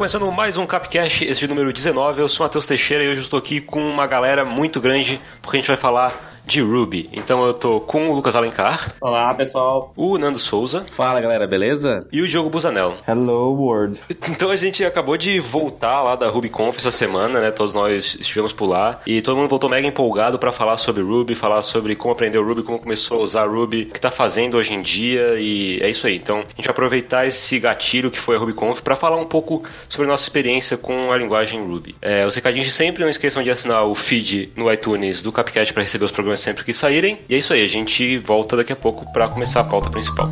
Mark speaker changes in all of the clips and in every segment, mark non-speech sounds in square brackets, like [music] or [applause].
Speaker 1: Começando mais um Capcast, esse o número 19. Eu sou Matheus Teixeira e hoje estou aqui com uma galera muito grande porque a gente vai falar de Ruby. Então eu tô com o Lucas Alencar.
Speaker 2: Olá, pessoal.
Speaker 1: O Nando Souza.
Speaker 3: Fala, galera, beleza?
Speaker 1: E o Diogo Busanel.
Speaker 4: Hello, world.
Speaker 1: Então a gente acabou de voltar lá da RubyConf essa semana, né? Todos nós estivemos por lá. E todo mundo voltou mega empolgado para falar sobre Ruby, falar sobre como aprendeu Ruby, como começou a usar Ruby, o que tá fazendo hoje em dia. E é isso aí. Então a gente vai aproveitar esse gatilho que foi a RubyConf para falar um pouco sobre a nossa experiência com a linguagem Ruby. É, os recadinhos de sempre, não esqueçam de assinar o feed no iTunes do Capcast para receber os programas sempre que saírem. E é isso aí, a gente volta daqui a pouco para começar a pauta principal.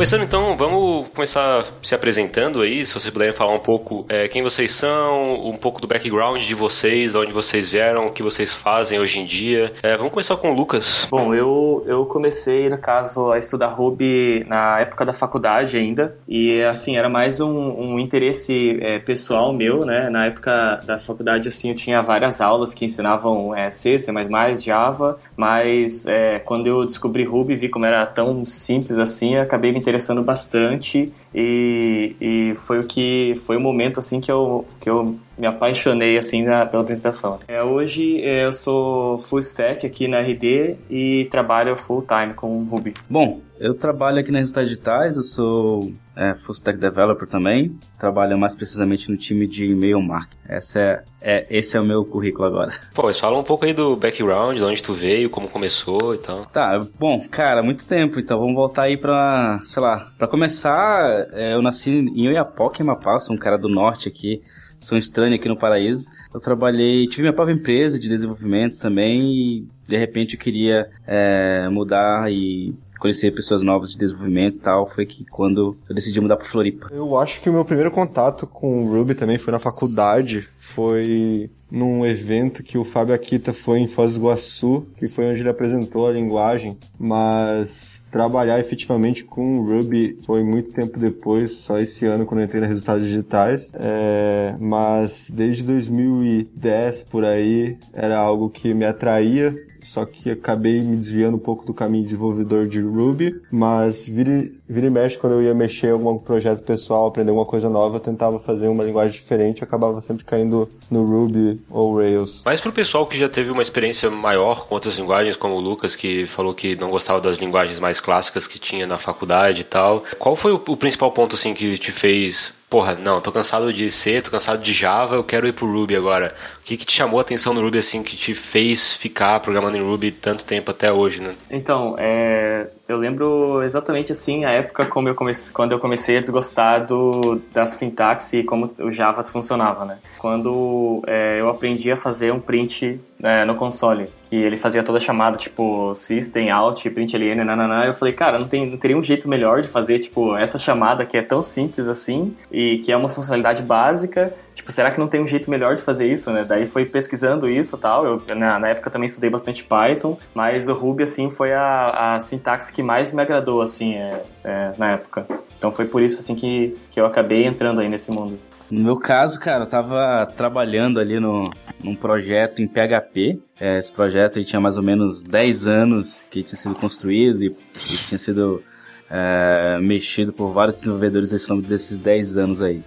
Speaker 1: Começando então, vamos começar se apresentando aí, se vocês puderem falar um pouco é, quem vocês são, um pouco do background de vocês, de onde vocês vieram, o que vocês fazem hoje em dia. É, vamos começar com o Lucas.
Speaker 2: Bom, eu, eu comecei, no caso, a estudar Ruby na época da faculdade ainda, e assim, era mais um, um interesse é, pessoal meu, né? Na época da faculdade, assim, eu tinha várias aulas que ensinavam é, C, C++, Java, mas é, quando eu descobri Ruby, vi como era tão simples assim, acabei me interessando bastante e, e foi o que foi o momento assim que eu, que eu me apaixonei assim na, pela apresentação. É, hoje é, eu sou full stack aqui na RD e trabalho full time com Ruby.
Speaker 3: Bom, eu trabalho aqui nas Resultados Digitais, eu sou é, full stack developer também, trabalho mais precisamente no time de e-mail marketing. Essa é, é, esse é o meu currículo agora. [laughs]
Speaker 1: Pô, mas fala um pouco aí do background, de onde tu veio, como começou e tal.
Speaker 3: Tá, bom, cara, muito tempo, então vamos voltar aí pra, sei lá, pra começar, é, eu nasci em Oiapoque, Amapá, sou um cara do norte aqui, sou um estranho aqui no Paraíso. Eu trabalhei, tive minha própria empresa de desenvolvimento também e de repente eu queria é, mudar e conhecer pessoas novas de desenvolvimento e tal, foi que quando eu decidi mudar para Floripa.
Speaker 4: Eu acho que o meu primeiro contato com o Ruby também foi na faculdade, foi num evento que o Fábio Akita foi em Foz do Iguaçu, que foi onde ele apresentou a linguagem, mas trabalhar efetivamente com o Ruby foi muito tempo depois, só esse ano quando eu entrei na Resultados Digitais, é, mas desde 2010 por aí era algo que me atraía, só que acabei me desviando um pouco do caminho de desenvolvedor de Ruby, mas vira, vira e mexe quando eu ia mexer em algum projeto pessoal, aprender alguma coisa nova, eu tentava fazer uma linguagem diferente, acabava sempre caindo no Ruby ou Rails.
Speaker 1: Mas pro pessoal que já teve uma experiência maior com outras linguagens, como o Lucas, que falou que não gostava das linguagens mais clássicas que tinha na faculdade e tal, qual foi o, o principal ponto assim que te fez porra, não, tô cansado de C, tô cansado de Java, eu quero ir pro Ruby agora. O que, que te chamou a atenção no Ruby, assim, que te fez ficar programando em Ruby tanto tempo até hoje, né?
Speaker 2: Então, é, eu lembro exatamente assim a época como eu quando eu comecei a desgostar do, da sintaxe e como o Java funcionava, né? Quando é, eu aprendi a fazer um print né, no console, que ele fazia toda a chamada, tipo, system, out, print ln, nananã, eu falei, cara, não, tem, não teria um jeito melhor de fazer, tipo, essa chamada que é tão simples assim e que é uma funcionalidade básica tipo, será que não tem um jeito melhor de fazer isso, né? Daí foi pesquisando isso e tal. Eu, na, na, época também estudei bastante Python, mas o Ruby, assim, foi a, a sintaxe que mais me agradou, assim, é, é, na época. Então foi por isso, assim, que, que eu acabei entrando aí nesse mundo.
Speaker 3: No meu caso, cara, eu tava trabalhando ali no, num projeto em PHP. É, esse projeto aí tinha mais ou menos 10 anos que tinha sido construído e, e tinha sido é, mexido por vários desenvolvedores ao longo desses 10 anos aí.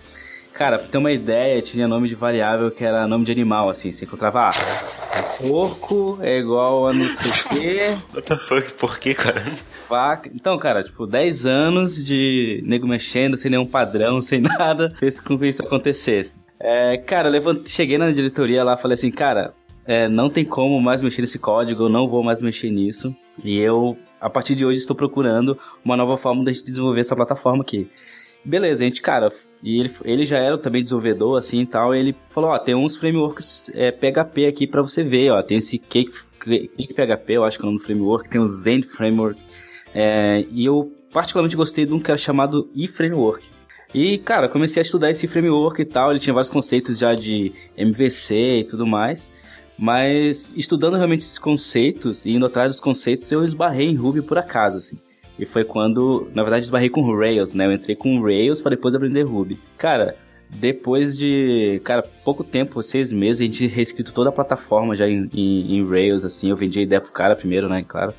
Speaker 3: Cara, pra ter uma ideia, tinha nome de variável que era nome de animal, assim. Você encontrava, ah, porco é igual a não sei o quê. [laughs]
Speaker 1: What the fuck? Por quê, cara?
Speaker 3: Vaca. Então, cara, tipo, 10 anos de nego mexendo, sem nenhum padrão, sem nada, fez com que isso acontecesse. É, cara, eu cheguei na diretoria lá falei assim, cara, é, não tem como mais mexer nesse código, eu não vou mais mexer nisso. E eu, a partir de hoje, estou procurando uma nova forma de desenvolver essa plataforma aqui. Beleza, a gente, cara, e ele, ele já era também desenvolvedor, assim e tal, e ele falou, ó, tem uns frameworks é, PHP aqui para você ver, ó, tem esse Cake, Cake PHP, eu acho que é o nome do framework, tem o Zen Framework, é, e eu particularmente gostei de um que era chamado eFramework. E, cara, comecei a estudar esse framework e tal, ele tinha vários conceitos já de MVC e tudo mais, mas estudando realmente esses conceitos e indo atrás dos conceitos, eu esbarrei em Ruby por acaso, assim. E foi quando, na verdade, esbarrei com Rails, né? Eu entrei com Rails para depois aprender Ruby. Cara, depois de, cara, pouco tempo, seis meses, a gente reescrito toda a plataforma já em, em, em Rails, assim. Eu vendi a ideia pro cara primeiro, né, claro.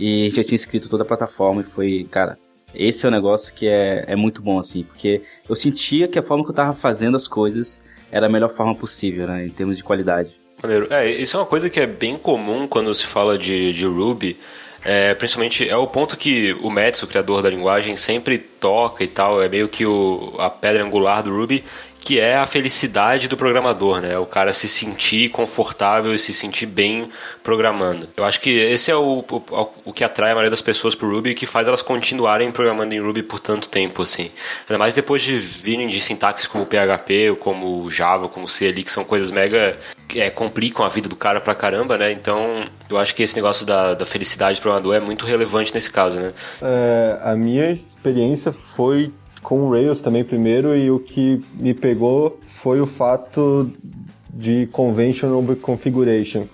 Speaker 3: E a gente já tinha escrito toda a plataforma e foi, cara, esse é um negócio que é, é muito bom, assim, porque eu sentia que a forma que eu tava fazendo as coisas era a melhor forma possível, né, em termos de qualidade.
Speaker 1: Maneiro. É, isso é uma coisa que é bem comum quando se fala de, de Ruby, é, principalmente é o ponto que o Metz, o criador da linguagem, sempre toca e tal, é meio que o, a pedra angular do Ruby, que é a felicidade do programador, né? O cara se sentir confortável e se sentir bem programando. Eu acho que esse é o, o, o que atrai a maioria das pessoas pro Ruby e que faz elas continuarem programando em Ruby por tanto tempo, assim. Ainda mais depois de virem de sintaxe como PHP, ou como Java, como C ali, que são coisas mega... É, complicam a vida do cara pra caramba, né? Então, eu acho que esse negócio da, da felicidade do programador é muito relevante nesse caso, né?
Speaker 4: É, a minha experiência foi com o Rails também primeiro e o que me pegou foi o fato de convention over configuration.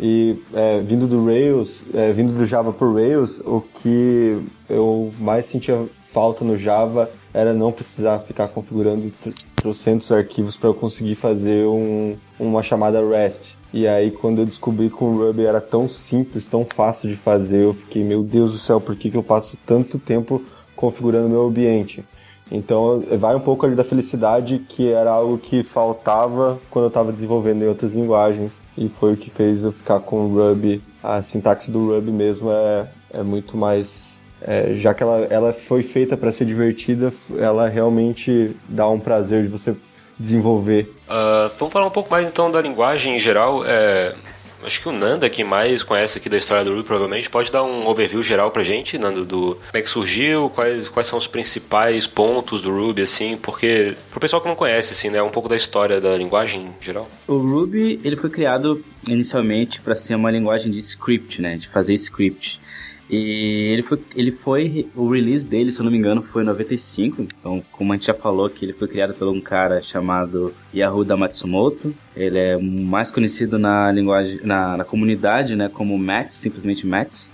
Speaker 4: E é, vindo do Rails, é, vindo do Java por Rails, o que eu mais sentia falta no Java era não precisar ficar configurando trocentos arquivos para eu conseguir fazer um, uma chamada REST. E aí, quando eu descobri que o Ruby era tão simples, tão fácil de fazer, eu fiquei, meu Deus do céu, por que, que eu passo tanto tempo configurando meu ambiente? Então vai um pouco ali da felicidade que era algo que faltava quando eu estava desenvolvendo em outras linguagens e foi o que fez eu ficar com o Ruby. A sintaxe do Ruby mesmo é, é muito mais é, já que ela, ela foi feita para ser divertida, ela realmente dá um prazer de você desenvolver.
Speaker 1: Uh, vamos falar um pouco mais então da linguagem em geral. É, Acho que o Nanda, que mais conhece aqui da história do Ruby, provavelmente, pode dar um overview geral pra gente, Nando, do como é que surgiu, quais, quais são os principais pontos do Ruby, assim, porque pro pessoal que não conhece, assim, né, um pouco da história da linguagem em geral.
Speaker 3: O Ruby, ele foi criado inicialmente para ser uma linguagem de script, né, de fazer script. E ele foi, ele foi, o release dele, se eu não me engano, foi em 95. Então, como a gente já falou, que ele foi criado por um cara chamado Yahuda Matsumoto. Ele é mais conhecido na linguagem, na, na comunidade, né, como Mats, simplesmente Mats.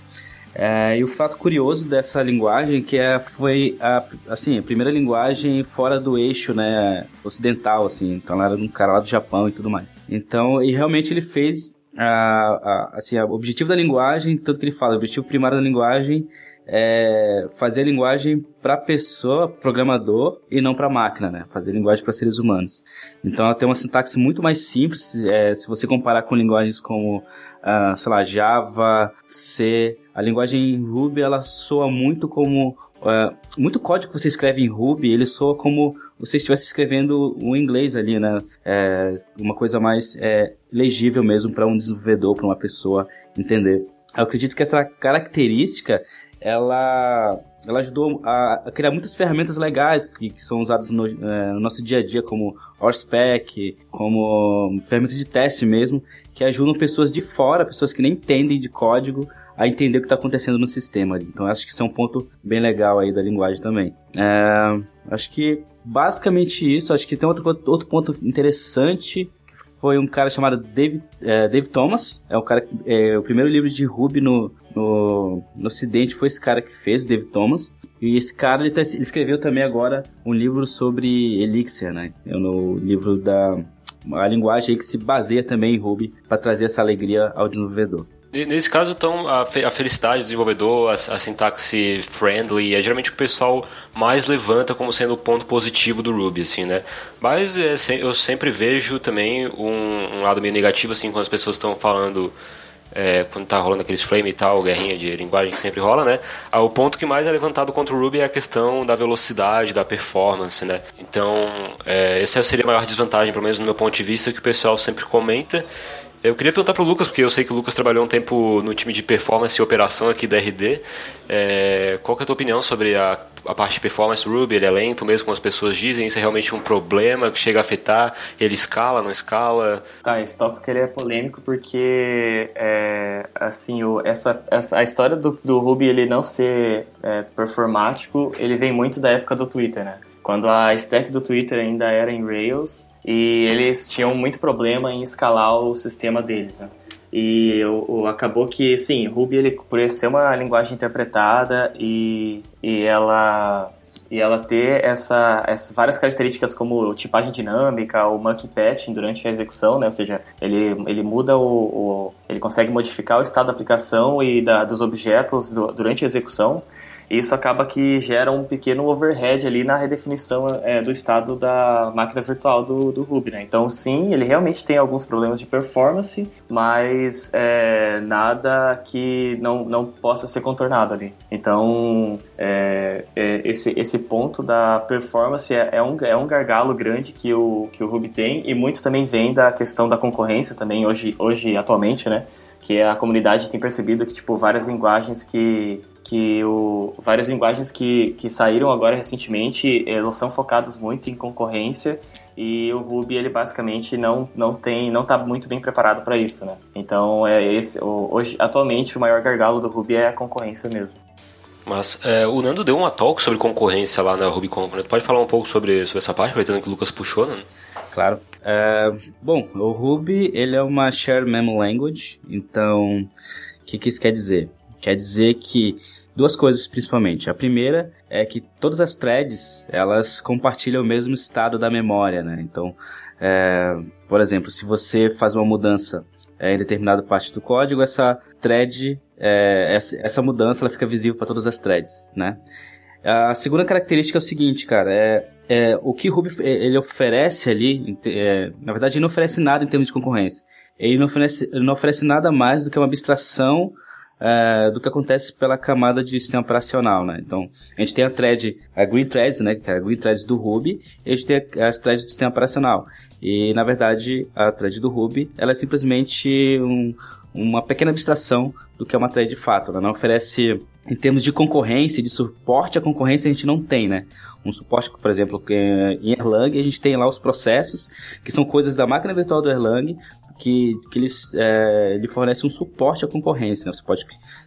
Speaker 3: É, e o fato curioso dessa linguagem que é, foi a, assim, a primeira linguagem fora do eixo né, ocidental, assim, então era um cara lá do Japão e tudo mais. Então, e realmente ele fez a, a, assim, o objetivo da linguagem, tanto que ele fala, o objetivo primário da linguagem é fazer a linguagem para pessoa, programador, e não para máquina, né? Fazer linguagem para seres humanos. Então ela tem uma sintaxe muito mais simples, é, se você comparar com linguagens como, uh, sei lá, Java, C. A linguagem Ruby, ela soa muito como... Uh, muito código que você escreve em Ruby, ele soa como você estivesse escrevendo o inglês ali, né? É, uma coisa mais é, legível mesmo para um desenvolvedor, para uma pessoa entender. Eu acredito que essa característica ela, ela ajudou a, a criar muitas ferramentas legais que, que são usadas no, é, no, nosso dia a dia, como Horsepack, como ferramentas de teste mesmo, que ajudam pessoas de fora, pessoas que nem entendem de código, a entender o que está acontecendo no sistema. Então acho que isso é um ponto bem legal aí da linguagem também. É, acho que basicamente isso. Acho que tem outro, outro ponto interessante que foi um cara chamado David, é, David Thomas. É o cara é, o primeiro livro de Ruby no, no, no Ocidente foi esse cara que fez, o David Thomas. E esse cara ele, tá, ele escreveu também agora um livro sobre Elixir, né? É no livro da a linguagem que se baseia também em Ruby para trazer essa alegria ao desenvolvedor.
Speaker 1: Nesse caso, então, a, a felicidade do desenvolvedor, a, a, sintaxe friendly, é geralmente o que o pessoal mais levanta como sendo o ponto positivo do Ruby, assim, né? Mas é, eu sempre vejo também um, um, lado meio negativo, assim, quando as pessoas estão falando, é, quando tá rolando aqueles frame e tal, guerrinha de linguagem que sempre rola, né? Ah, o ponto que mais é levantado contra o Ruby é a questão da velocidade, da performance, né? Então, é, essa seria a maior desvantagem, pelo menos no meu ponto de vista, que o pessoal sempre comenta. Eu queria perguntar pro Lucas, porque eu sei que o Lucas trabalhou um tempo no time de performance e operação aqui da RD. É, qual que é a tua opinião sobre a, a parte de performance Ruby? Ele é lento mesmo, como as pessoas dizem? Isso é realmente um problema que chega a afetar? Ele escala, não escala?
Speaker 2: Tá, esse tópico ele é polêmico porque, é, assim, o, essa, essa, a história do, do Ruby ele não ser é, performático, ele vem muito da época do Twitter, né? Quando a stack do Twitter ainda era em Rails, e eles tinham muito problema em escalar o sistema deles. Né? E o, o, acabou que, sim, Ruby, ele, por ser uma linguagem interpretada e, e ela... E ela ter essa, essas várias características como tipagem dinâmica, o monkey patching durante a execução, né? Ou seja, ele, ele muda o, o ele consegue modificar o estado da aplicação e da, dos objetos do, durante a execução isso acaba que gera um pequeno overhead ali na redefinição é, do estado da máquina virtual do, do Ruby, né? Então, sim, ele realmente tem alguns problemas de performance, mas é, nada que não, não possa ser contornado ali. Então, é, é esse, esse ponto da performance é, é, um, é um gargalo grande que o, que o Ruby tem, e muito também vem da questão da concorrência também, hoje, hoje atualmente, né? que a comunidade tem percebido que tipo várias linguagens que que o, várias linguagens que, que saíram agora recentemente, elas são focadas muito em concorrência e o Ruby ele basicamente não não tem não está muito bem preparado para isso, né? Então é esse hoje atualmente o maior gargalo do Ruby é a concorrência mesmo.
Speaker 1: Mas é, o Nando deu uma talk sobre concorrência lá na Ruby Component. Pode falar um pouco sobre, sobre essa parte, aproveitando que o Lucas puxou, né?
Speaker 3: Claro. É, bom, o Ruby ele é uma shared memo language. Então, o que, que isso quer dizer? Quer dizer que duas coisas principalmente. A primeira é que todas as threads elas compartilham o mesmo estado da memória, né? Então, é, por exemplo, se você faz uma mudança é, em determinada parte do código, essa thread, é, essa, essa, mudança ela fica visível para todas as threads, né? A segunda característica é o seguinte, cara, é, é o que Ruby ele oferece ali, é, na verdade ele não oferece nada em termos de concorrência. Ele não oferece, ele não oferece nada mais do que uma abstração é, do que acontece pela camada de sistema operacional, né? Então, a gente tem a thread, a Green Threads, né? Que é a Green Threads do Ruby, e a gente tem as threads do sistema operacional. E, na verdade, a thread do Ruby, ela é simplesmente um, uma pequena abstração do que é uma thread de fato. Ela não oferece, em termos de concorrência, de suporte à concorrência, a gente não tem, né? Um suporte, por exemplo, em Erlang, a gente tem lá os processos, que são coisas da máquina virtual do Erlang, que, que eles é, lhe fornecem um suporte à concorrência. Né? Você pode,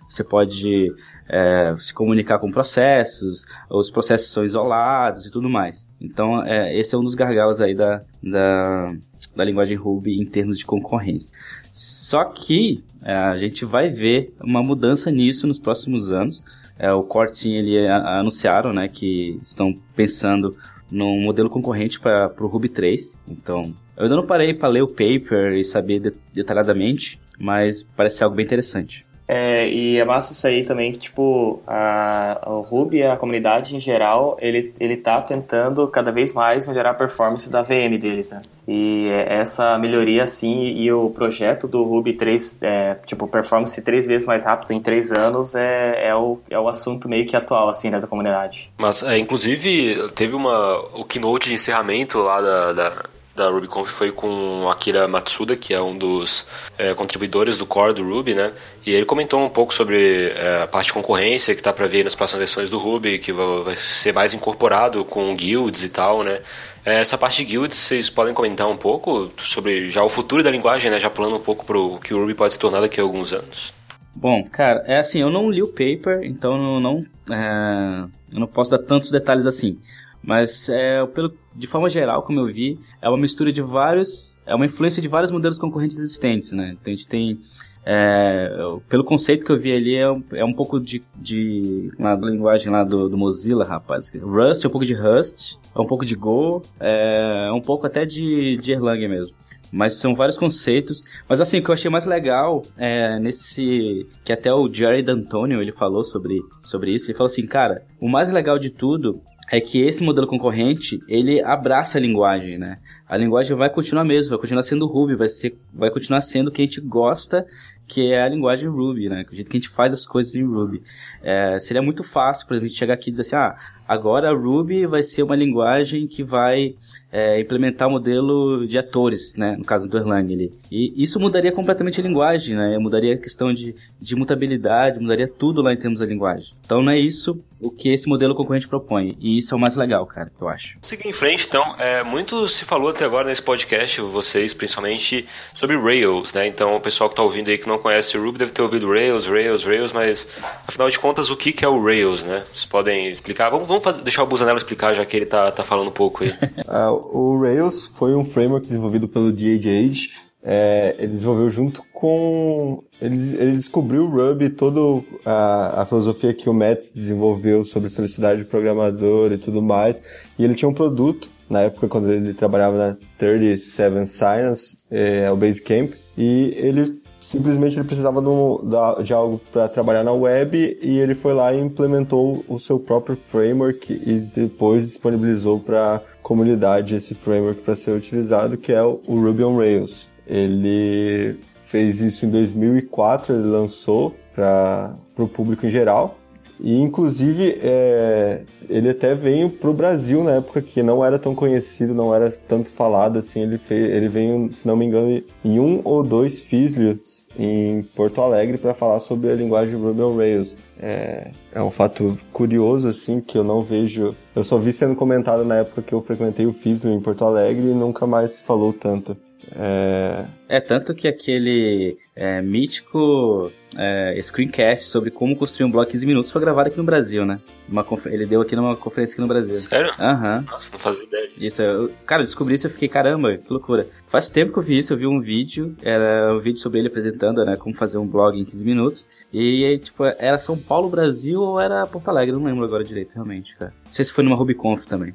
Speaker 3: você pode é, se comunicar com processos, os processos são isolados e tudo mais. Então, é, esse é um dos gargalos aí da, da, da linguagem Ruby em termos de concorrência. Só que é, a gente vai ver uma mudança nisso nos próximos anos. É, o Core ele é, anunciaram né, que estão pensando num modelo concorrente para o Ruby 3. Então, eu ainda não parei para ler o paper e saber detalhadamente, mas parece algo bem interessante.
Speaker 2: É, e é massa isso aí também que, tipo, a, o Ruby, a comunidade em geral, ele, ele tá tentando cada vez mais melhorar a performance da VM deles, né? E essa melhoria, assim, e o projeto do Ruby 3, é, tipo, performance três vezes mais rápido em três anos é, é, o, é o assunto meio que atual, assim, né, da comunidade.
Speaker 1: Mas, é, inclusive, teve uma, o keynote de encerramento lá da, da da RubyConf foi com Akira Matsuda, que é um dos é, contribuidores do core do Ruby, né? E ele comentou um pouco sobre é, a parte de concorrência que está para vir nas próximas versões do Ruby, que vai ser mais incorporado com guilds e tal, né? É, essa parte de guilds, vocês podem comentar um pouco sobre já o futuro da linguagem, né? Já pulando um pouco para o que o Ruby pode se tornar daqui a alguns anos.
Speaker 3: Bom, cara, é assim, eu não li o paper, então não, não, é, eu não posso dar tantos detalhes assim. Mas, é, pelo, de forma geral, como eu vi, é uma mistura de vários. É uma influência de vários modelos concorrentes existentes, né? Então a gente tem. É, pelo conceito que eu vi ali, é, é um pouco de. de na linguagem lá do, do, Mozilla, rapaz. Rust, é um pouco de Rust, é um pouco de Go, é, é um pouco até de, de Erlang mesmo. Mas são vários conceitos. Mas assim, o que eu achei mais legal é nesse. Que até o Jerry D'Antonio ele falou sobre, sobre isso. Ele falou assim, cara, o mais legal de tudo é que esse modelo concorrente, ele abraça a linguagem, né? A linguagem vai continuar mesmo, vai continuar sendo Ruby, vai, ser, vai continuar sendo o que a gente gosta, que é a linguagem Ruby, né? O jeito que a gente faz as coisas em Ruby. É, seria muito fácil, por exemplo, a gente chegar aqui e dizer assim, ah, agora a Ruby vai ser uma linguagem que vai é, implementar o modelo de atores, né? No caso do Erlang ali. E isso mudaria completamente a linguagem, né? Mudaria a questão de, de mutabilidade, mudaria tudo lá em termos da linguagem. Então não é isso o que esse modelo concorrente propõe. E isso é o mais legal, cara, eu acho.
Speaker 1: Seguir em frente, então, é, muito se falou até agora nesse podcast, vocês principalmente, sobre Rails, né? Então, o pessoal que está ouvindo aí que não conhece o Ruby deve ter ouvido Rails, Rails, Rails, mas afinal de contas, o que, que é o Rails, né? Vocês podem explicar? Vamos, vamos fazer, deixar o Busanello explicar, já que ele tá, tá falando um pouco aí.
Speaker 4: uh, [laughs] o Rails foi um framework desenvolvido pelo DHH é, ele desenvolveu junto com. Ele, ele descobriu o Ruby toda a, a filosofia que o Metz desenvolveu sobre felicidade de programador e tudo mais. E ele tinha um produto, na época quando ele trabalhava na 37 Science, é, o Basecamp, e ele simplesmente ele precisava de, de algo para trabalhar na web e ele foi lá e implementou o seu próprio framework e depois disponibilizou para a comunidade esse framework para ser utilizado, que é o Ruby on Rails. Ele fez isso em 2004, ele lançou para o público em geral. E inclusive é, ele até veio para o Brasil na época que não era tão conhecido, não era tanto falado assim. Ele, fez, ele veio, se não me engano, em um ou dois Fislios em Porto Alegre para falar sobre a linguagem Ruby on Rails. É, é um fato curioso assim que eu não vejo. Eu só vi sendo comentado na época que eu frequentei o Fislio em Porto Alegre e nunca mais se falou tanto.
Speaker 3: É, é tanto que aquele é, mítico é, screencast sobre como construir um blog em 15 minutos foi gravado aqui no Brasil, né? Uma ele deu aqui numa conferência aqui no Brasil.
Speaker 1: Sério?
Speaker 3: Aham.
Speaker 1: Uhum. Nossa, não fazia ideia
Speaker 3: disso. Eu, cara, eu descobri isso e fiquei, caramba, que loucura. Faz tempo que eu vi isso, eu vi um vídeo, era um vídeo sobre ele apresentando, né, como fazer um blog em 15 minutos. E, tipo, era São Paulo, Brasil ou era Porto Alegre, não lembro agora direito, realmente, cara. Não sei se foi numa RubyConf também.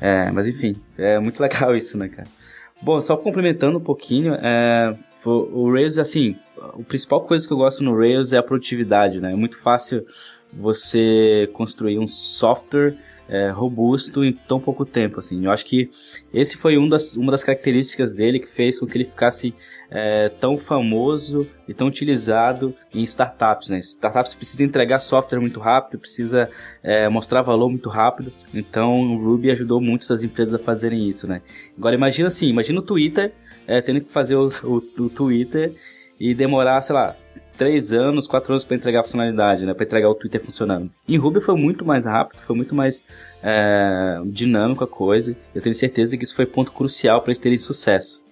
Speaker 3: É, mas enfim, é muito [laughs] legal isso, né, cara? Bom, só complementando um pouquinho, é, o Rails, assim, a principal coisa que eu gosto no Rails é a produtividade, né? É muito fácil você construir um software é, robusto em tão pouco tempo, assim. Eu acho que esse foi um das, uma das características dele que fez com que ele ficasse é, tão famoso e tão utilizado em startups, né? Startups precisam entregar software muito rápido, precisa é, mostrar valor muito rápido. Então, o Ruby ajudou muitas das empresas a fazerem isso, né? Agora, imagina assim, imagina o Twitter é, tendo que fazer o, o, o Twitter e demorar, sei lá, três anos, quatro anos para entregar a funcionalidade, né? Para entregar o Twitter funcionando. Em Ruby foi muito mais rápido, foi muito mais é, dinâmico a coisa. Eu tenho certeza que isso foi ponto crucial para eles terem sucesso.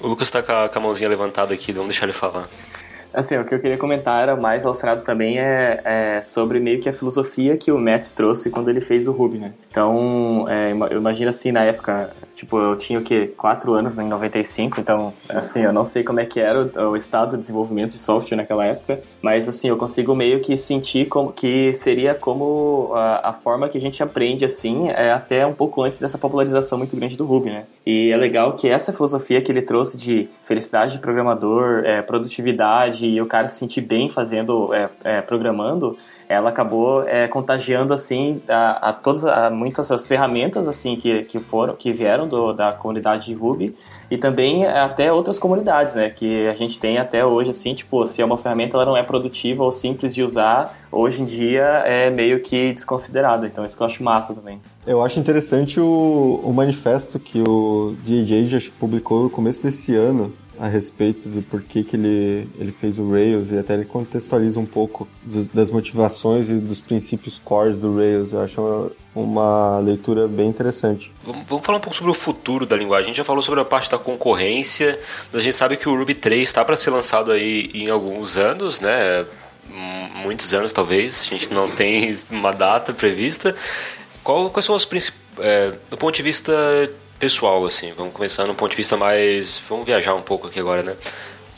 Speaker 1: O Lucas está com, a mãozinha levantada aqui, vamos deixar ele falar.
Speaker 2: Assim, o que eu queria comentar era mais relacionado também é, é, sobre meio que a filosofia que o Matt trouxe quando ele fez o Ruby, né? Então, é, eu imagino assim, na época, tipo, eu tinha o quê? Quatro anos né, em 95, então, assim, eu não sei como é que era o, o estado de desenvolvimento de software naquela época, mas, assim, eu consigo meio que sentir como, que seria como a, a forma que a gente aprende, assim, é até um pouco antes dessa popularização muito grande do Ruby, né? E é legal que essa filosofia que ele trouxe de felicidade de programador, é, produtividade e o cara se sentir bem fazendo, é, é, programando, ela acabou é, contagiando assim a, a todas a, muitas das ferramentas assim que, que foram que vieram do, da comunidade de Ruby e também até outras comunidades né que a gente tem até hoje assim tipo se é uma ferramenta ela não é produtiva ou simples de usar hoje em dia é meio que desconsiderada então isso que eu acho massa também.
Speaker 4: Eu acho interessante o, o manifesto que o DJ já publicou no começo desse ano a respeito do porquê que ele, ele fez o Rails e até ele contextualiza um pouco do, das motivações e dos princípios cores do Rails. Eu acho uma, uma leitura bem interessante.
Speaker 1: Vamos, vamos, falar um pouco sobre o futuro da linguagem. A gente já falou sobre a parte da concorrência, a gente sabe que o Ruby 3 está para ser lançado aí em alguns anos, né? Muitos anos talvez, a gente não tem uma data prevista. Qual, quais são os principais. É, do ponto de vista pessoal, assim. Vamos começar no ponto de vista mais. Vamos viajar um pouco aqui agora, né?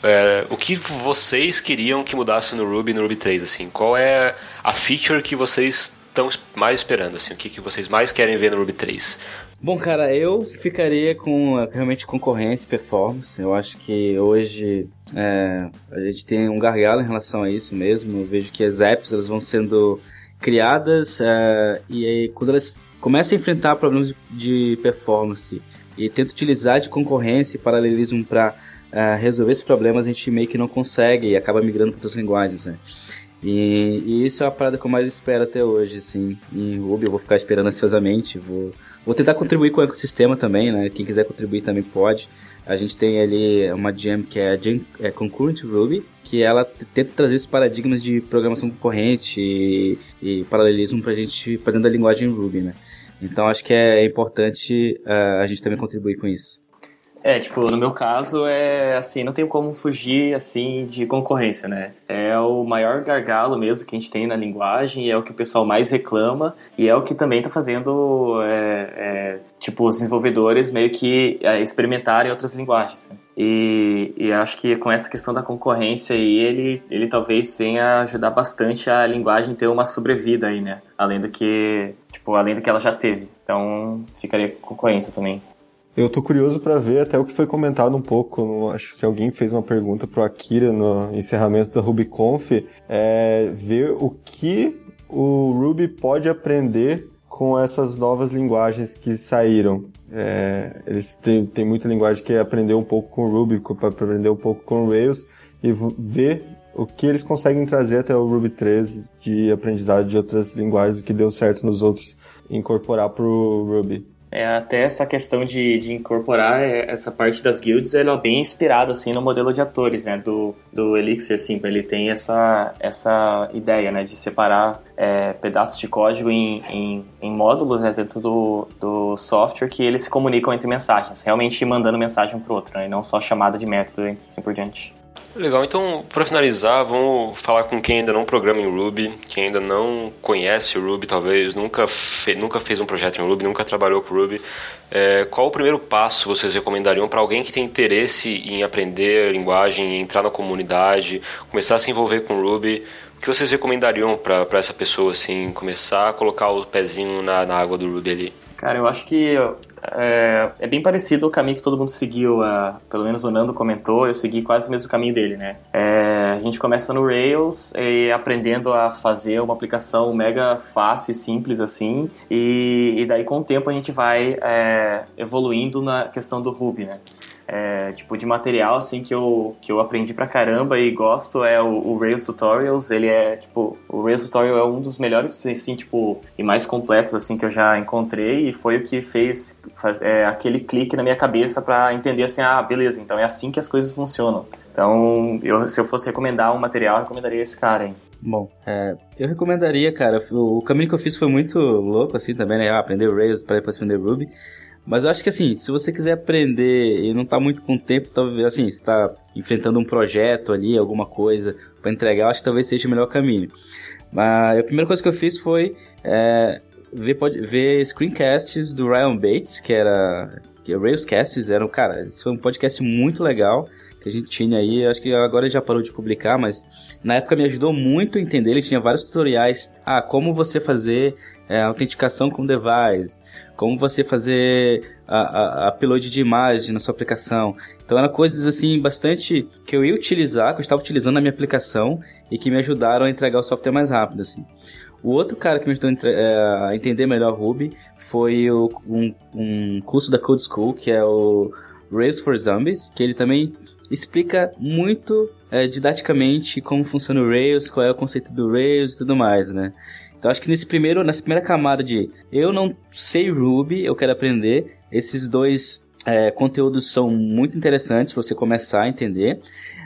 Speaker 1: É, o que vocês queriam que mudasse no Ruby no Ruby 3, assim? Qual é a feature que vocês estão mais esperando, assim? O que, que vocês mais querem ver no Ruby 3?
Speaker 3: Bom, cara, eu ficaria com realmente concorrência e performance. Eu acho que hoje é, a gente tem um gargalo em relação a isso mesmo. Eu vejo que as apps elas vão sendo criadas é, e aí quando elas começa a enfrentar problemas de performance e tenta utilizar de concorrência e paralelismo para eh, resolver esses problemas, a gente meio que não consegue e acaba migrando para outras linguagens, né? E, e, isso é a parada que eu mais espero até hoje, assim. Em Ruby eu vou ficar esperando ansiosamente, vou, vou tentar contribuir com o ecossistema também, né? Quem quiser contribuir também pode. A gente tem ali uma gem que é a é Concurrent Ruby, que ela tenta trazer esses paradigmas de programação concorrente e, e paralelismo para a gente, para dentro da linguagem Ruby, né? Então acho que é importante uh, a gente também contribuir com isso.
Speaker 2: É, tipo, no meu caso é assim, não tem como fugir assim de concorrência, né? É o maior gargalo mesmo que a gente tem na linguagem, é o que o pessoal mais reclama e é o que também tá fazendo é, é, tipo os desenvolvedores meio que é, experimentarem outras linguagens. Né? E, e, acho que com essa questão da concorrência aí, ele, ele talvez venha ajudar bastante a linguagem ter uma sobrevida aí, né? Além do que, tipo, além do que ela já teve. Então, ficaria com concorrência também.
Speaker 4: Eu tô curioso para ver até o que foi comentado um pouco. No, acho que alguém fez uma pergunta pro Akira no encerramento da RubyConf. É ver o que o Ruby pode aprender com essas novas linguagens que saíram. É, eles têm, têm muita linguagem que aprendeu um pouco com Ruby, aprender um pouco com Rails e ver o que eles conseguem trazer até o Ruby 3 de aprendizado de outras linguagens, que deu certo nos outros, incorporar para o Ruby.
Speaker 2: É, até essa questão de, de incorporar é, essa parte das guilds, ela é bem inspirada, assim, no modelo de atores, né, do, do Elixir, assim, ele tem essa, essa ideia, né, de separar é, pedaços de código em, em, em, módulos, né, dentro do, do software que eles se comunicam entre mensagens, realmente mandando mensagem um para o outro, né, e não só chamada de método e assim por diante.
Speaker 1: Legal, então para finalizar, vamos falar com quem ainda não programa em Ruby, quem ainda não conhece o Ruby, talvez nunca, fe nunca fez um projeto em Ruby, nunca trabalhou com Ruby. É, qual o primeiro passo vocês recomendariam para alguém que tem interesse em aprender a linguagem, entrar na comunidade, começar a se envolver com Ruby? O que vocês recomendariam para essa pessoa assim, começar a colocar o pezinho na, na água do Ruby ali?
Speaker 2: Cara, eu acho que é, é, bem parecido o caminho que todo mundo seguiu, uh, pelo menos o Nando comentou, eu segui quase o mesmo caminho dele, né? É, a gente começa no Rails e aprendendo a fazer uma aplicação mega fácil e simples assim, e, e daí com o tempo a gente vai é, evoluindo na questão do Ruby, né? É, tipo, de material, assim, que eu, que eu aprendi pra caramba e gosto é o, o, Rails Tutorials. Ele é, tipo, o Rails Tutorial é um dos melhores, assim, tipo, e mais completos, assim, que eu já encontrei e foi o que fez faz, é, aquele clique na minha cabeça para entender, assim, ah, beleza, então é assim que as coisas funcionam. Então, eu, se eu fosse recomendar um material, eu recomendaria esse cara, hein.
Speaker 3: Bom, é, eu recomendaria, cara, o caminho que eu fiz foi muito louco, assim, também, né? Aprender o Rails para depois aprender Ruby. Mas eu acho que assim, se você quiser aprender e não tá muito com tempo, talvez assim, está enfrentando um projeto ali, alguma coisa para entregar, eu acho que talvez seja o melhor caminho. Mas a primeira coisa que eu fiz foi é, ver, ver screencasts do Ryan Bates, que era que Railscasts, eram, cara, esse foi um podcast muito legal que a gente tinha aí, acho que agora já parou de publicar, mas na época me ajudou muito a entender, ele tinha vários tutoriais, ah, como você fazer é, autenticação com device, como você fazer a, a, upload de imagem na sua aplicação. Então eram coisas assim bastante que eu ia utilizar, que eu estava utilizando na minha aplicação e que me ajudaram a entregar o software mais rápido. Assim. O outro cara que me ajudou a entender melhor Ruby foi o, um, um curso da Code School, que é o Rails for Zombies, que ele também explica muito é, didaticamente como funciona o Rails, qual é o conceito do Rails e tudo mais, né? Então acho que nesse primeiro, nessa primeira camada de eu não sei Ruby, eu quero aprender, esses dois é, conteúdos são muito interessantes para você começar a entender.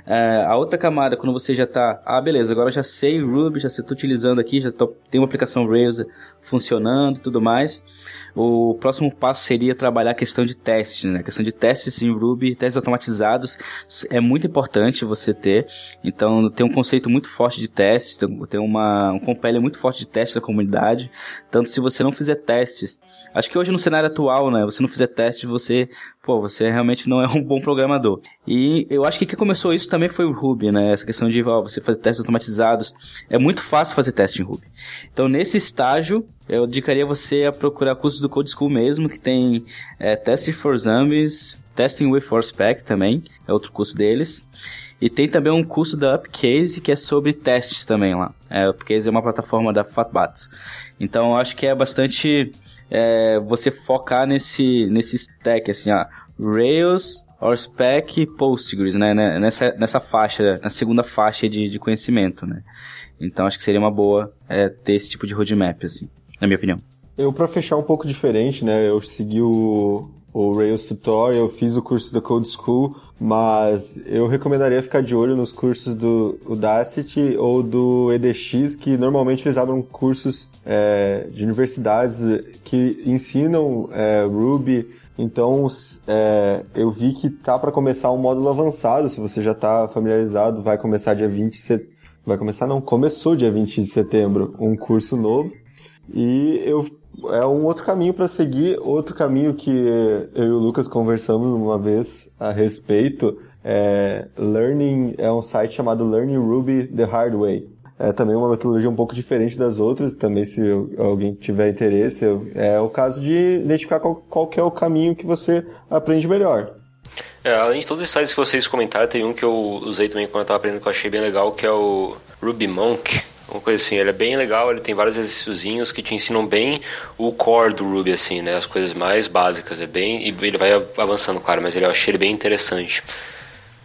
Speaker 3: É, a outra camada, quando você já está, ah, beleza, agora já sei Ruby, já estou utilizando aqui, já tô, tem uma aplicação Rails funcionando e tudo mais. O próximo passo seria trabalhar a questão de testes, né? A questão de testes em Ruby, testes automatizados, é muito importante você ter. Então, tem um conceito muito forte de testes, tem uma, um compelho muito forte de testes da comunidade. Tanto se você não fizer testes, acho que hoje no cenário atual, né? Você não fizer testes, você pô, você realmente não é um bom programador. E eu acho que quem começou isso também foi o Ruby, né? Essa questão de ó, você fazer testes automatizados. É muito fácil fazer teste em Ruby. Então, nesse estágio, eu indicaria você a procurar cursos do Code School mesmo, que tem é, Testing for Zombies, Testing with Forcepack também, é outro curso deles. E tem também um curso da Upcase que é sobre testes também lá. É, Upcase é uma plataforma da Fatbat. Então, eu acho que é bastante é, você focar nesse, nesse stack, assim, ó, Rails, ORSpec e Postgres, né, né, nessa, nessa faixa, na segunda faixa de, de conhecimento, né. Então acho que seria uma boa é, ter esse tipo de roadmap, assim, na minha opinião.
Speaker 4: Eu, para fechar um pouco diferente, né, eu segui o, o Rails Tutorial, eu fiz o curso da Code School, mas eu recomendaria ficar de olho nos cursos do Udacity ou do EDX, que normalmente eles abrem cursos é, de universidades que ensinam é, Ruby Então, é, eu vi que tá para começar um módulo avançado. Se você já está familiarizado, vai começar dia 20 de set... Vai começar, não, começou dia 20 de setembro um curso novo. E eu é um outro caminho para seguir. Outro caminho que eu e o Lucas conversamos uma vez a respeito é Learning é um site chamado Learning Ruby the Hard Way. É também uma metodologia um pouco diferente das outras. Também se alguém tiver interesse, é o caso de identificar qual, qual é o caminho que você aprende melhor.
Speaker 1: É, além de todos os sites que vocês comentaram, tem um que eu usei também quando eu estava aprendendo que eu achei bem legal, que é o Ruby Monk uma coisa assim, ele é bem legal, ele tem vários exercíciozinhos que te ensinam bem o core do Ruby, assim, né? As coisas mais básicas, é bem... E ele vai avançando, claro, mas ele, eu achei ele bem interessante.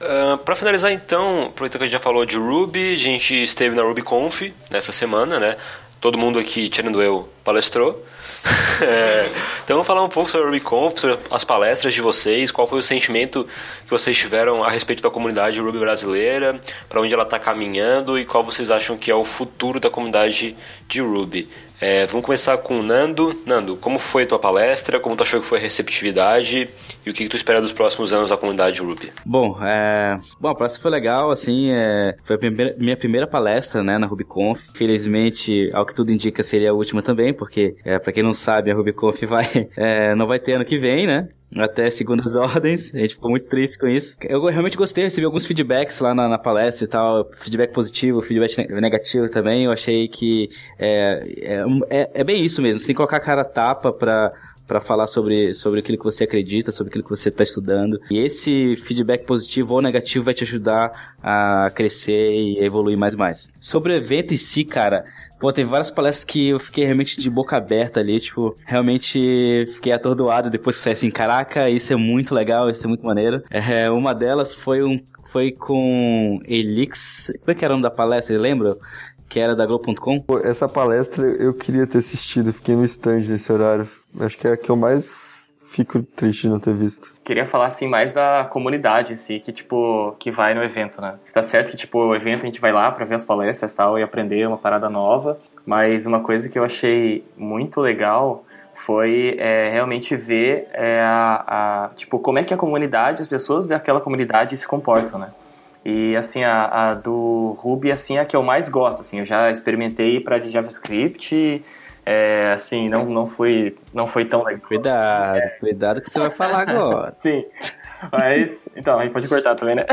Speaker 1: Uh, para finalizar então, aproveitando que a gente já falou de Ruby, a gente esteve na RubyConf nessa semana, né? Todo mundo aqui, tirando eu, palestrou. [laughs] é, então vamos falar um pouco sobre a RubyConf, sobre as palestras de vocês, qual foi o sentimento que vocês tiveram a respeito da comunidade Ruby brasileira, para onde ela está caminhando e qual vocês acham que é o futuro da comunidade de Ruby. É, vamos começar com o Nando. Nando, como foi a tua palestra? Como tu achou que foi a receptividade? E o que, que tu espera dos próximos anos da comunidade Ruby?
Speaker 3: Bom, é... Bom, a palestra foi legal, assim, é... foi a primeira, minha primeira palestra, né, na RubyConf. Felizmente, ao que tudo indica, seria a última também, porque, é, para quem não sabe, a RubyConf vai, [laughs] é, não vai ter ano que vem, né? Até segundas [laughs] ordens. A gente ficou muito triste com isso. Eu realmente gostei, recebi alguns feedbacks lá na, na palestra e tal. Feedback positivo, feedback negativo também. Eu achei que é, é, é, é bem isso mesmo. Você tem que colocar a cara tapa pra para falar sobre, sobre aquilo que você acredita, sobre aquilo que você está estudando. E esse feedback positivo ou negativo vai te ajudar a crescer e evoluir mais e mais. Sobre o evento em si, cara, Pô, teve várias palestras que eu fiquei realmente de boca aberta ali, tipo, realmente fiquei atordoado depois que saí assim, caraca, isso é muito legal, isso é muito maneiro. É, uma delas foi um foi com Elix, como é que era o nome da palestra, lembra? que era da Globo.com?
Speaker 4: Essa palestra eu queria ter assistido, fiquei no stand nesse horário. Acho que é a que eu mais fico triste de não ter visto.
Speaker 2: Queria falar assim mais da comunidade si, que tipo, que vai no evento, né? Tá certo que tipo, o evento a gente vai lá para ver as palestras e tal e aprender uma parada nova, mas uma coisa que eu achei muito legal foi é, realmente ver é, a, a, tipo, como é que a comunidade, as pessoas daquela comunidade se comportam, né? E assim, a, a, do Ruby assim é a que eu mais gosto, assim, eu já experimentei para JavaScript, é, assim, não, não foi não foi tão legal.
Speaker 3: Cuidado, é. cuidado que você vai falar agora. [laughs]
Speaker 2: Sim. Mas, então, a gente pode cortar também, né? [laughs]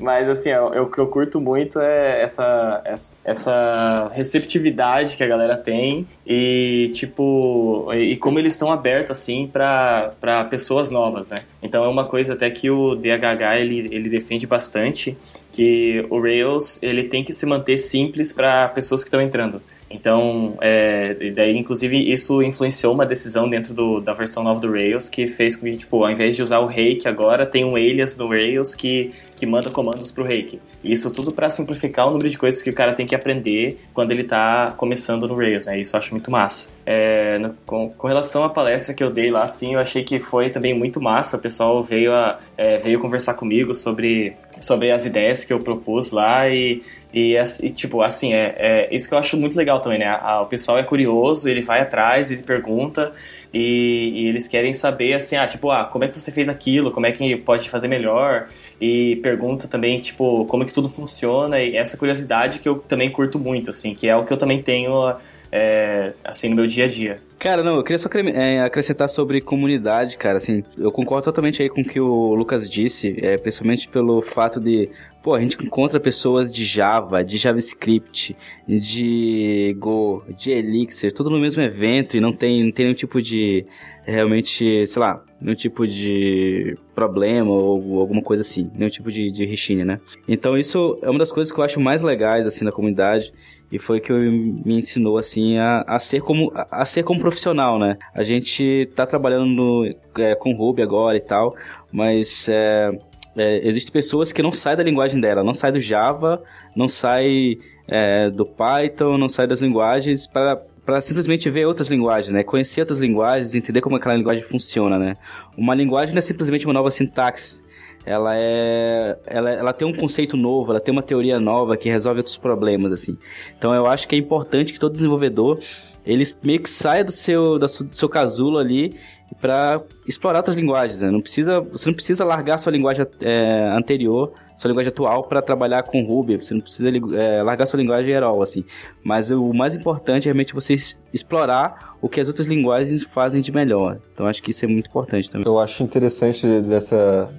Speaker 2: Mas assim, o que eu curto muito é essa, essa receptividade que a galera tem e tipo e como eles estão abertos assim para pessoas novas, né? Então é uma coisa até que o DHH ele, ele defende bastante que o Rails ele tem que se manter simples para pessoas que estão entrando. Então, é, daí, inclusive, isso influenciou uma decisão dentro do, da versão nova do Rails que fez com que, tipo, ao invés de usar o Rake agora, tem um alias no Rails que, que manda comandos para o Rake. Isso tudo para simplificar o número de coisas que o cara tem que aprender quando ele está começando no Rails, né? Isso eu acho muito massa. É, no, com, com, relação à palestra que eu dei lá, assim, eu achei que foi também muito massa. O pessoal veio, a, é, veio conversar comigo sobre, sobre as ideias que eu propus lá e e, e, tipo, assim, é, é isso que eu acho muito legal também, né? A, o pessoal é curioso, ele vai atrás, ele pergunta e, e, eles querem saber, assim, ah, tipo, ah, como é que você fez aquilo, como é que pode fazer melhor? E pergunta também, tipo, como é que tudo funciona? E essa curiosidade que eu também curto muito, assim, que é o que eu também tenho, é, assim, no meu dia a dia.
Speaker 3: Cara, não, eu queria só é, acrescentar sobre comunidade, cara, assim, eu concordo totalmente aí com o que o Lucas disse, é, principalmente pelo fato de Pô, a gente encontra pessoas de Java, de JavaScript, de Go, de Elixir, tudo no mesmo evento e não tem, não tem nenhum tipo de, realmente, sei lá, nenhum tipo de problema ou alguma coisa assim, nenhum tipo de, de richinha, né? Então isso é uma das coisas que eu acho mais legais, assim, na comunidade e foi que me ensinou, assim, a, a ser como a, ser como profissional, né? A gente tá trabalhando no, é, com Ruby agora e tal, mas... É, é, existem pessoas que não saem da linguagem dela, não saem do Java, não saem é, do Python, não saem das linguagens para para simplesmente ver outras linguagens, né? Conhecer outras linguagens, entender como aquela linguagem funciona, né? Uma linguagem não é simplesmente uma nova sintaxe. Ela é, ela, ela tem um conceito novo, ela tem uma teoria nova que resolve outros problemas, assim. Então eu acho que é importante que todo desenvolvedor ele meio que sai do seu, do seu casulo ali para explorar outras linguagens. Né? Não precisa, você não precisa largar sua linguagem é, anterior, sua linguagem atual para trabalhar com Ruby. Você não precisa é, largar sua linguagem geral, assim. Mas o mais importante é realmente você explorar o que as outras linguagens fazem de melhor. Então acho que isso é muito importante também.
Speaker 4: Eu acho interessante dessa,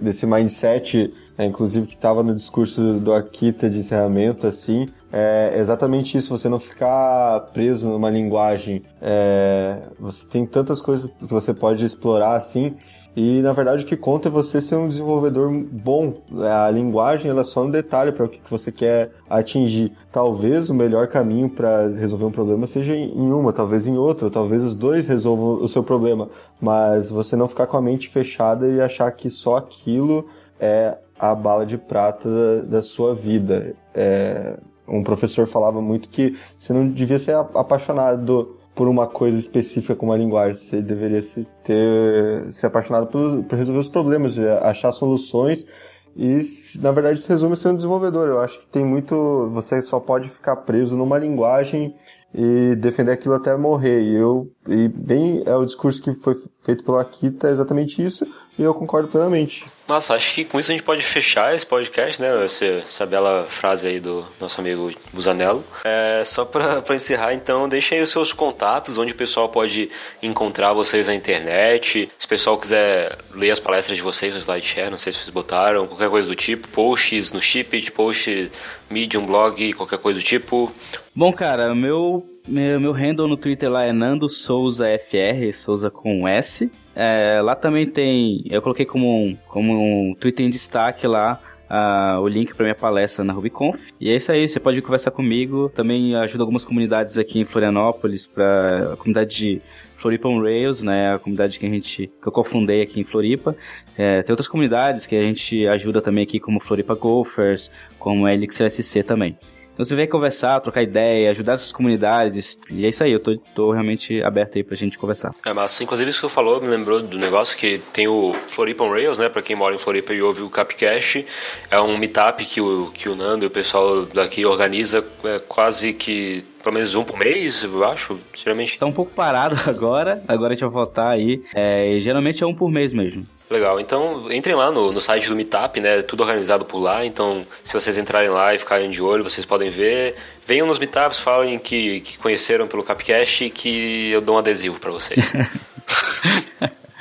Speaker 4: desse mindset, é, inclusive que estava no discurso do Akita de encerramento, assim, é exatamente isso, você não ficar preso numa linguagem. É, você tem tantas coisas que você pode explorar assim. E na verdade o que conta é você ser um desenvolvedor bom. A linguagem ela é só um detalhe para o que você quer atingir. Talvez o melhor caminho para resolver um problema seja em uma, talvez em outra, talvez os dois resolvam o seu problema. Mas você não ficar com a mente fechada e achar que só aquilo é a bala de prata da, sua vida. É, um professor falava muito que você não devia ser apaixonado por uma coisa específica como a linguagem, você deveria se ter ser apaixonado por, por resolver os problemas, achar soluções e na verdade isso resume sendo desenvolvedor. Eu acho que tem muito, você só pode ficar preso numa linguagem e defender aquilo até morrer. E eu e bem é o discurso que foi feito pelo Akita é exatamente isso, e eu concordo plenamente.
Speaker 1: Nossa, acho que com isso a gente pode fechar esse podcast, né? Essa, essa bela frase aí do nosso amigo Busanello. É, só para encerrar, então, deixem aí os seus contatos, onde o pessoal pode encontrar vocês na internet. Se o pessoal quiser ler as palestras de vocês no SlideShare, não sei se vocês botaram, qualquer coisa do tipo, posts no Shipit, post Medium, blog, qualquer coisa do tipo.
Speaker 3: Bom, cara, meu meu, meu handle no Twitter lá é Nando Souza FR, Souza com S. É, lá também tem, eu coloquei como um, como um Twitter em destaque lá Uh, o link para minha palestra na RubyConf. E é isso aí, você pode conversar comigo. Também ajudo algumas comunidades aqui em Florianópolis, para a comunidade de Floripa on Rails, né, a comunidade que a gente que eu cofundei aqui em Floripa. É, tem outras comunidades que a gente ajuda também aqui, como Floripa Gophers, como a ElixirSC também. Então você vem conversar, trocar ideia, ajudar essas comunidades. E é isso aí, eu tô, tô realmente aberto aí pra gente conversar.
Speaker 1: É, mas inclusive isso que você falou me lembrou do negócio que tem o Floripa on Rails, né? Pra quem mora em Floripa e ouve o Capcash. É um meetup que o, que o Nando e o pessoal daqui organiza é, quase que pelo menos um por mês, eu acho. Geralmente.
Speaker 3: Tá um pouco parado [laughs] agora. Agora a gente vai voltar aí. É, geralmente é um por mês mesmo.
Speaker 1: Legal, então entrem lá no, no site do Meetup, né? Tudo organizado por lá. Então, se vocês entrarem lá e ficarem de olho, vocês podem ver. Venham nos Meetups, falem que, que conheceram pelo Capcast que eu dou um adesivo para vocês. [laughs]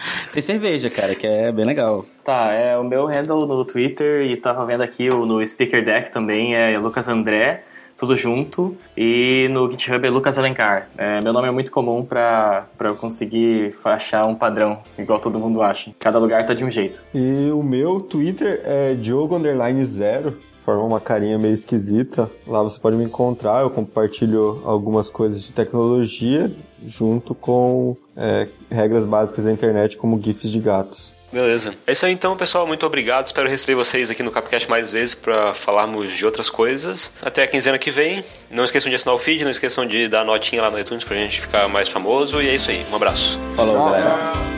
Speaker 1: [laughs]
Speaker 3: Tem cerveja, cara, que é bem legal.
Speaker 2: Tá, é o meu handle no Twitter e tava vendo aqui no Speaker Deck também é Lucas André tudo junto. E no GitHub é Lucas Alencar. É, meu nome é muito comum para eu conseguir achar um padrão, igual todo mundo acha. Cada lugar tá de um jeito.
Speaker 4: E o meu Twitter é Diogo Underline Zero. Forma uma carinha meio esquisita. Lá você pode me encontrar. Eu compartilho algumas coisas de tecnologia junto com é, regras básicas da internet, como GIFs de gatos.
Speaker 1: Beleza. É isso aí então, pessoal. Muito obrigado. Espero receber vocês aqui no Capcast mais vezes para falarmos de outras coisas. Até a quinzena que vem. Não esqueçam de assinar o feed, não esqueçam de dar notinha lá no iTunes pra gente ficar mais famoso. E é isso aí. Um abraço.
Speaker 3: Falou, galera.